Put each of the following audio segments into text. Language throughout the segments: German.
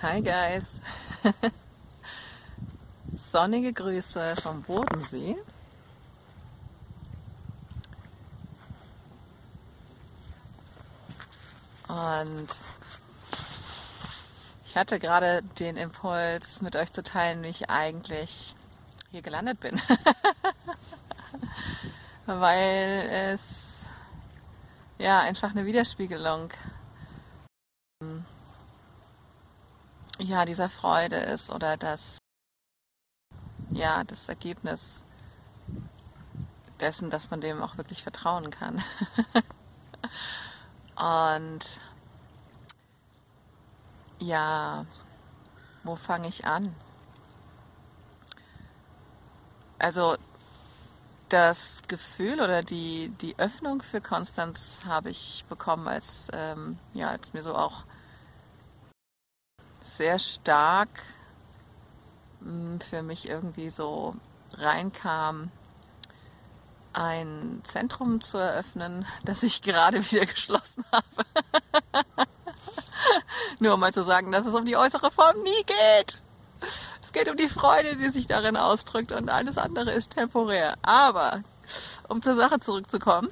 Hi guys. Sonnige Grüße vom Bodensee. Und ich hatte gerade den Impuls, mit euch zu teilen, wie ich eigentlich hier gelandet bin. Weil es ja einfach eine Widerspiegelung ja, dieser Freude ist oder das, ja, das Ergebnis dessen, dass man dem auch wirklich vertrauen kann. Und ja, wo fange ich an? Also das Gefühl oder die, die Öffnung für Konstanz habe ich bekommen, als, ähm, ja, als mir so auch sehr stark hm, für mich irgendwie so reinkam, ein Zentrum zu eröffnen, das ich gerade wieder geschlossen habe. Nur um mal zu sagen, dass es um die äußere Form nie geht. Es geht um die Freude, die sich darin ausdrückt und alles andere ist temporär. Aber um zur Sache zurückzukommen.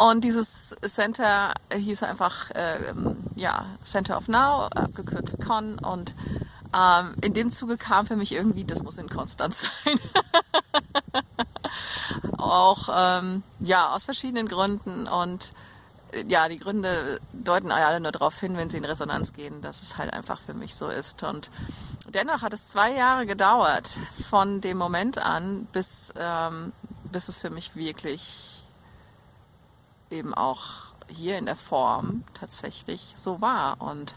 Und dieses Center hieß einfach äh, ja, Center of Now, abgekürzt Con. Und ähm, in dem Zuge kam für mich irgendwie, das muss in Konstanz sein. Auch ähm, ja, aus verschiedenen Gründen. Und äh, ja, die Gründe deuten alle nur darauf hin, wenn sie in Resonanz gehen, dass es halt einfach für mich so ist. Und dennoch hat es zwei Jahre gedauert von dem Moment an, bis, ähm, bis es für mich wirklich eben auch hier in der Form tatsächlich so war. Und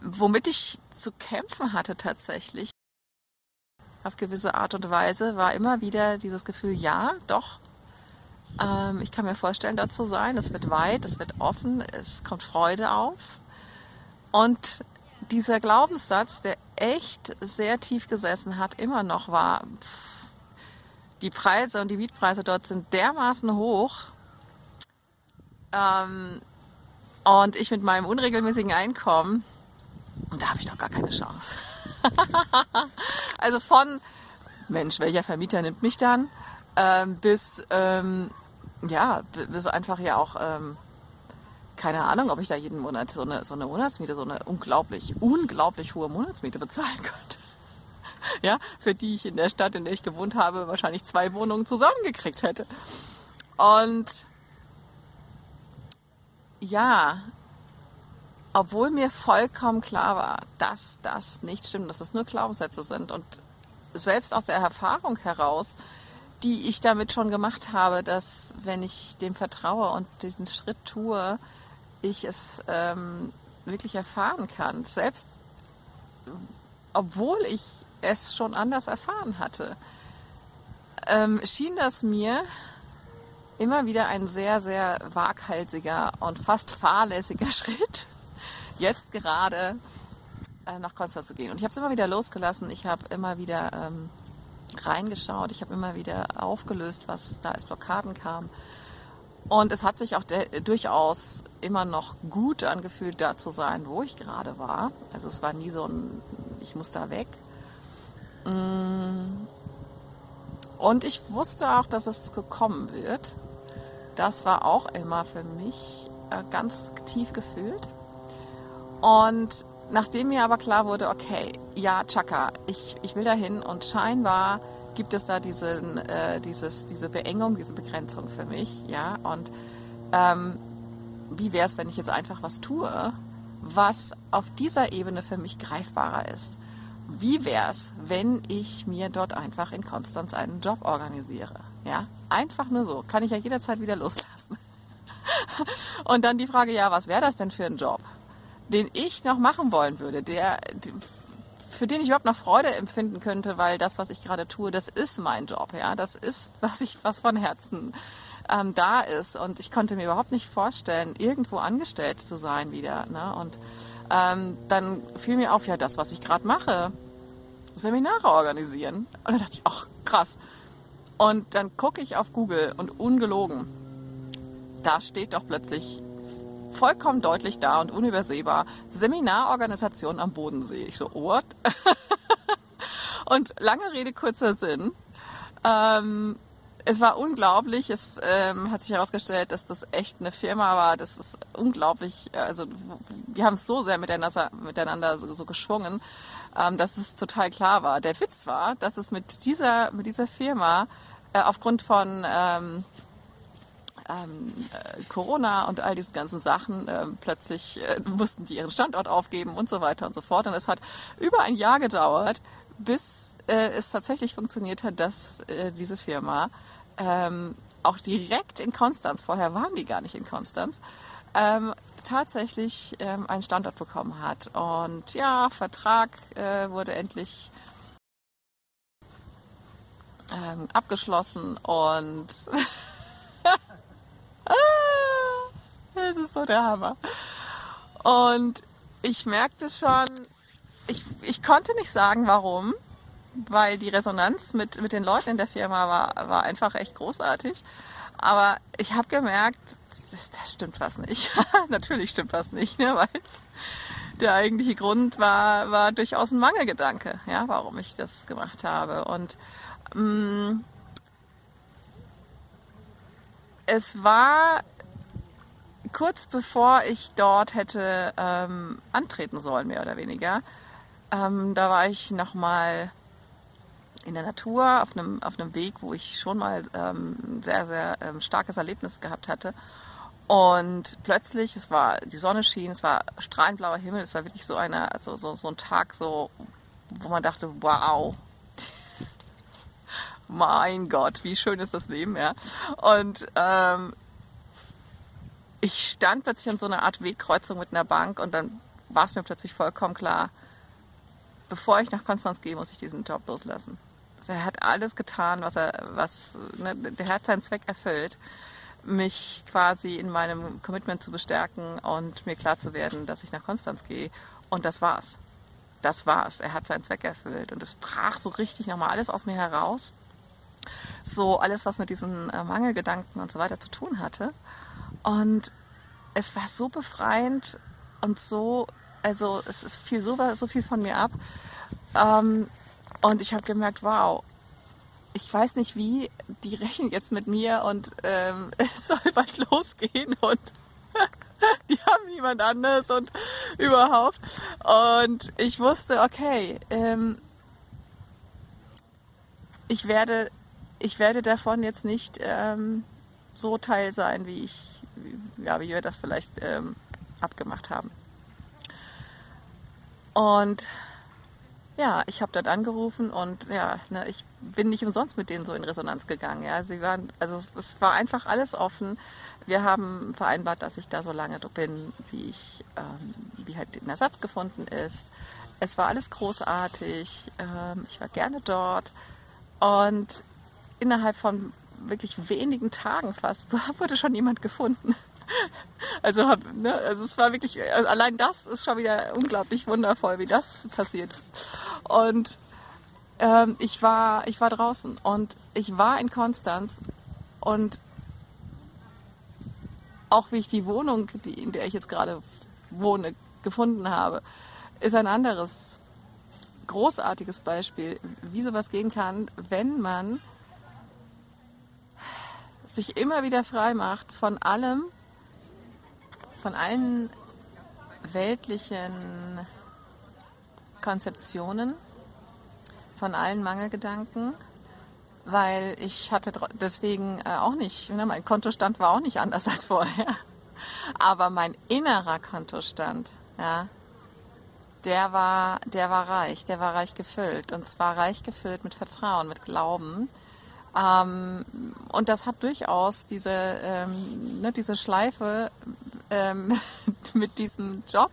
womit ich zu kämpfen hatte tatsächlich, auf gewisse Art und Weise, war immer wieder dieses Gefühl, ja, doch, ähm, ich kann mir vorstellen, dort zu sein. Es wird weit, es wird offen, es kommt Freude auf. Und dieser Glaubenssatz, der echt sehr tief gesessen hat, immer noch war, pff, die Preise und die Mietpreise dort sind dermaßen hoch. Ähm, und ich mit meinem unregelmäßigen Einkommen, da habe ich doch gar keine Chance. also von, Mensch, welcher Vermieter nimmt mich dann, ähm, bis, ähm, ja, bis einfach ja auch, ähm, keine Ahnung, ob ich da jeden Monat so eine, so eine Monatsmiete, so eine unglaublich, unglaublich hohe Monatsmiete bezahlen könnte. ja, für die ich in der Stadt, in der ich gewohnt habe, wahrscheinlich zwei Wohnungen zusammengekriegt hätte. Und ja, obwohl mir vollkommen klar war, dass das nicht stimmt, dass das nur Glaubenssätze sind und selbst aus der Erfahrung heraus, die ich damit schon gemacht habe, dass wenn ich dem vertraue und diesen Schritt tue, ich es ähm, wirklich erfahren kann, selbst obwohl ich es schon anders erfahren hatte, ähm, schien das mir immer wieder ein sehr, sehr waghalsiger und fast fahrlässiger Schritt, jetzt gerade äh, nach Konstanz zu gehen. Und ich habe es immer wieder losgelassen. Ich habe immer wieder ähm, reingeschaut. Ich habe immer wieder aufgelöst, was da als Blockaden kam. Und es hat sich auch durchaus immer noch gut angefühlt, da zu sein, wo ich gerade war. Also es war nie so ein, ich muss da weg. Mm. Und ich wusste auch, dass es gekommen wird. Das war auch immer für mich äh, ganz tief gefühlt. Und nachdem mir aber klar wurde, okay, ja, Chaka, ich, ich will dahin und scheinbar gibt es da diesen, äh, dieses, diese Beengung, diese Begrenzung für mich, ja, und ähm, wie wäre es, wenn ich jetzt einfach was tue, was auf dieser Ebene für mich greifbarer ist? Wie wäre es, wenn ich mir dort einfach in Konstanz einen Job organisiere? Ja, einfach nur so. Kann ich ja jederzeit wieder loslassen. Und dann die Frage, ja, was wäre das denn für ein Job? den ich noch machen wollen würde, der, für den ich überhaupt noch Freude empfinden könnte, weil das, was ich gerade tue, das ist mein Job, ja, das ist, was ich, was von Herzen ähm, da ist. Und ich konnte mir überhaupt nicht vorstellen, irgendwo angestellt zu sein wieder. Ne? Und ähm, dann fiel mir auf, ja, das, was ich gerade mache, Seminare organisieren. Und dann dachte ich, ach, krass. Und dann gucke ich auf Google und ungelogen, da steht doch plötzlich vollkommen deutlich da und unübersehbar. Seminarorganisation am Bodensee. Ich so, what? und lange Rede, kurzer Sinn. Ähm, es war unglaublich. Es ähm, hat sich herausgestellt, dass das echt eine Firma war. Das ist unglaublich. Also wir haben so sehr miteinander, miteinander so, so geschwungen, ähm, dass es total klar war. Der Witz war, dass es mit dieser, mit dieser Firma äh, aufgrund von ähm, ähm, äh, Corona und all diese ganzen Sachen, äh, plötzlich äh, mussten die ihren Standort aufgeben und so weiter und so fort. Und es hat über ein Jahr gedauert, bis äh, es tatsächlich funktioniert hat, dass äh, diese Firma ähm, auch direkt in Konstanz, vorher waren die gar nicht in Konstanz, ähm, tatsächlich ähm, einen Standort bekommen hat. Und ja, Vertrag äh, wurde endlich ähm, abgeschlossen und das ist so der Hammer. Und ich merkte schon, ich, ich konnte nicht sagen, warum, weil die Resonanz mit, mit den Leuten in der Firma war, war einfach echt großartig. Aber ich habe gemerkt, das, das, stimmt was nicht. Natürlich stimmt was nicht, ne? weil der eigentliche Grund war, war durchaus ein Mangelgedanke, ja, warum ich das gemacht habe. Und mh, mm, es war kurz bevor ich dort hätte ähm, antreten sollen, mehr oder weniger. Ähm, da war ich nochmal in der Natur auf einem, auf einem Weg, wo ich schon mal ähm, ein sehr, sehr ähm, starkes Erlebnis gehabt hatte. Und plötzlich, es war, die Sonne schien, es war strahlend blauer Himmel, es war wirklich so, eine, also so, so ein Tag, so, wo man dachte, wow, mein Gott, wie schön ist das Leben, ja. Und ähm, ich stand plötzlich an so einer Art Wegkreuzung mit einer Bank und dann war es mir plötzlich vollkommen klar, bevor ich nach Konstanz gehe, muss ich diesen Job loslassen. Also er hat alles getan, was er, was, ne, der hat seinen Zweck erfüllt, mich quasi in meinem Commitment zu bestärken und mir klar zu werden, dass ich nach Konstanz gehe. Und das war's. Das war's. Er hat seinen Zweck erfüllt. Und es brach so richtig nochmal alles aus mir heraus so alles, was mit diesen äh, Mangelgedanken und so weiter zu tun hatte. Und es war so befreiend und so, also es ist viel so, so viel von mir ab. Ähm, und ich habe gemerkt, wow, ich weiß nicht wie, die rechnen jetzt mit mir und ähm, es soll bald losgehen und die haben niemand anders und überhaupt. Und ich wusste, okay, ähm, ich werde ich werde davon jetzt nicht ähm, so Teil sein, wie ich, ja, wie wir das vielleicht ähm, abgemacht haben. Und ja, ich habe dort angerufen und ja, ne, ich bin nicht umsonst mit denen so in Resonanz gegangen. Ja, sie waren, also es, es war einfach alles offen. Wir haben vereinbart, dass ich da so lange bin, wie ich, ähm, wie halt ein Ersatz gefunden ist. Es war alles großartig. Ähm, ich war gerne dort und innerhalb von wirklich wenigen Tagen fast wurde schon jemand gefunden. Also, ne, also es war wirklich, also allein das ist schon wieder unglaublich wundervoll, wie das passiert ist. Und ähm, ich war, ich war draußen und ich war in Konstanz und auch wie ich die Wohnung, die, in der ich jetzt gerade wohne, gefunden habe, ist ein anderes großartiges Beispiel, wie sowas gehen kann, wenn man sich immer wieder frei macht von allem, von allen weltlichen Konzeptionen, von allen Mangelgedanken, weil ich hatte deswegen äh, auch nicht, ne, mein Kontostand war auch nicht anders als vorher, aber mein innerer Kontostand, ja, der war, der war reich, der war reich gefüllt. Und zwar reich gefüllt mit Vertrauen, mit Glauben, ähm, und das hat durchaus diese, ähm, ne, diese Schleife ähm, mit diesem Job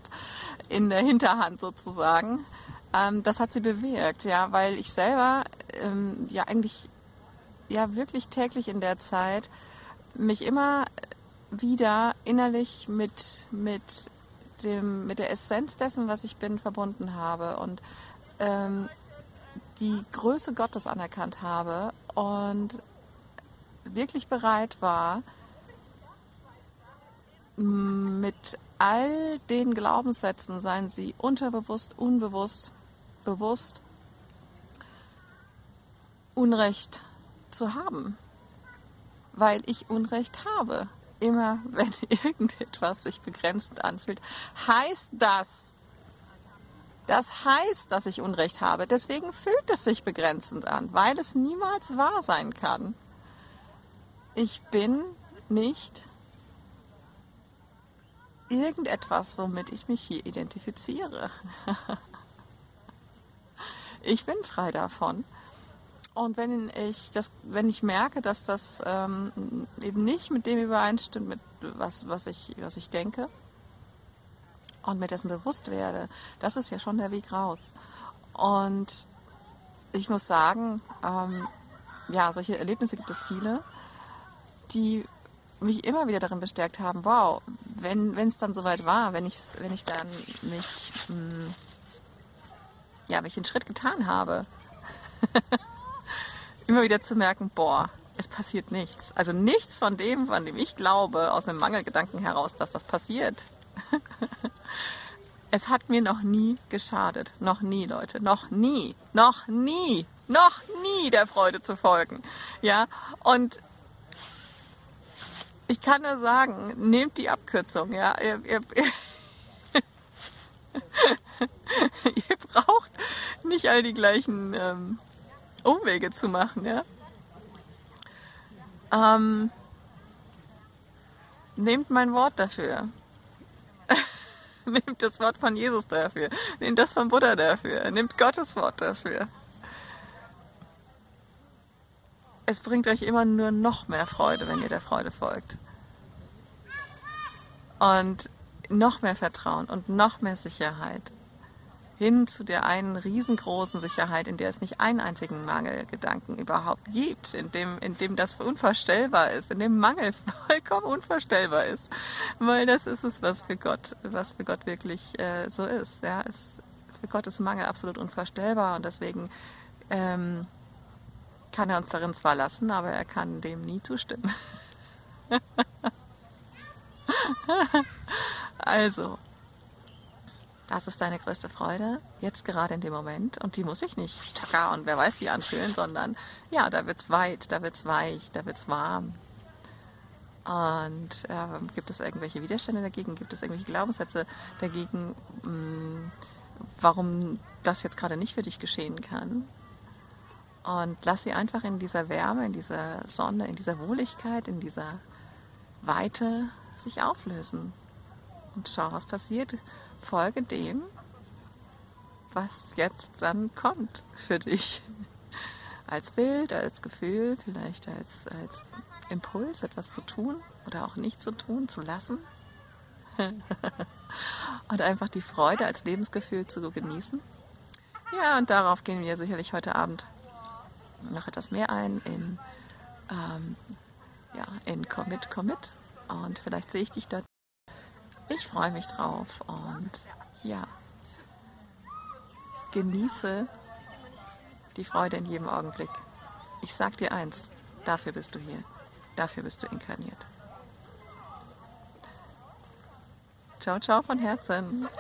in der Hinterhand sozusagen. Ähm, das hat sie bewirkt, ja, weil ich selber ähm, ja eigentlich ja wirklich täglich in der Zeit mich immer wieder innerlich mit, mit, dem, mit der Essenz dessen, was ich bin, verbunden habe und ähm, die Größe Gottes anerkannt habe und wirklich bereit war, mit all den Glaubenssätzen, seien sie unterbewusst, unbewusst, bewusst, Unrecht zu haben. Weil ich Unrecht habe. Immer wenn irgendetwas sich begrenzend anfühlt, heißt das, das heißt, dass ich Unrecht habe. Deswegen fühlt es sich begrenzend an, weil es niemals wahr sein kann. Ich bin nicht irgendetwas, womit ich mich hier identifiziere. ich bin frei davon. Und wenn ich das, wenn ich merke, dass das ähm, eben nicht mit dem übereinstimmt, mit was, was ich, was ich denke, und mir dessen bewusst werde, das ist ja schon der Weg raus. Und ich muss sagen, ähm, ja, solche Erlebnisse gibt es viele, die mich immer wieder darin bestärkt haben, wow, wenn es dann soweit war, wenn ich, wenn ich dann mich, mh, hm, ja, wenn ich den Schritt getan habe, immer wieder zu merken, boah, es passiert nichts. Also nichts von dem, von dem ich glaube, aus einem Mangelgedanken heraus, dass das passiert. es hat mir noch nie geschadet. Noch nie, Leute. Noch nie. Noch nie. Noch nie der Freude zu folgen. Ja. Und ich kann nur sagen, nehmt die Abkürzung, ja. Ihr, ihr, ihr braucht nicht all die gleichen ähm, Umwege zu machen, ja. Ähm, nehmt mein Wort dafür. nehmt das Wort von Jesus dafür. Nehmt das von Buddha dafür. Nehmt Gottes Wort dafür. Es bringt euch immer nur noch mehr Freude, wenn ihr der Freude folgt. Und noch mehr Vertrauen und noch mehr Sicherheit. Hin zu der einen riesengroßen Sicherheit, in der es nicht einen einzigen Mangelgedanken überhaupt gibt, in dem, in dem das unvorstellbar ist, in dem Mangel vollkommen unvorstellbar ist. Weil das ist es, was für Gott, was für Gott wirklich äh, so ist. Ja, es, für Gott ist Mangel absolut unvorstellbar und deswegen ähm, kann er uns darin zwar lassen, aber er kann dem nie zustimmen. also, das ist deine größte Freude, jetzt gerade in dem Moment. Und die muss ich nicht tschakka und wer weiß wie anfühlen, sondern ja, da wird's weit, da wird's weich, da wird's warm. Und äh, gibt es irgendwelche Widerstände dagegen? Gibt es irgendwelche Glaubenssätze dagegen, mh, mm, warum das jetzt gerade nicht für dich geschehen kann? Und lass sie einfach in dieser Wärme, in dieser Sonne, in dieser Wohligkeit, in dieser Weite sich auflösen. Und schau, was passiert. Folge dem, was jetzt dann kommt für dich. Als Bild, als Gefühl, vielleicht als, als Impuls, etwas zu tun oder auch nicht zu tun, zu lassen. und einfach die Freude als Lebensgefühl zu genießen. Ja, und darauf gehen wir sicherlich heute Abend noch etwas mehr ein in, ähm, ja, in Commit Commit und vielleicht sehe ich dich dort. Ich freue mich drauf und ja, genieße die Freude in jedem Augenblick. Ich sag dir eins, dafür bist du hier, dafür bist du inkarniert. Ciao, ciao von Herzen.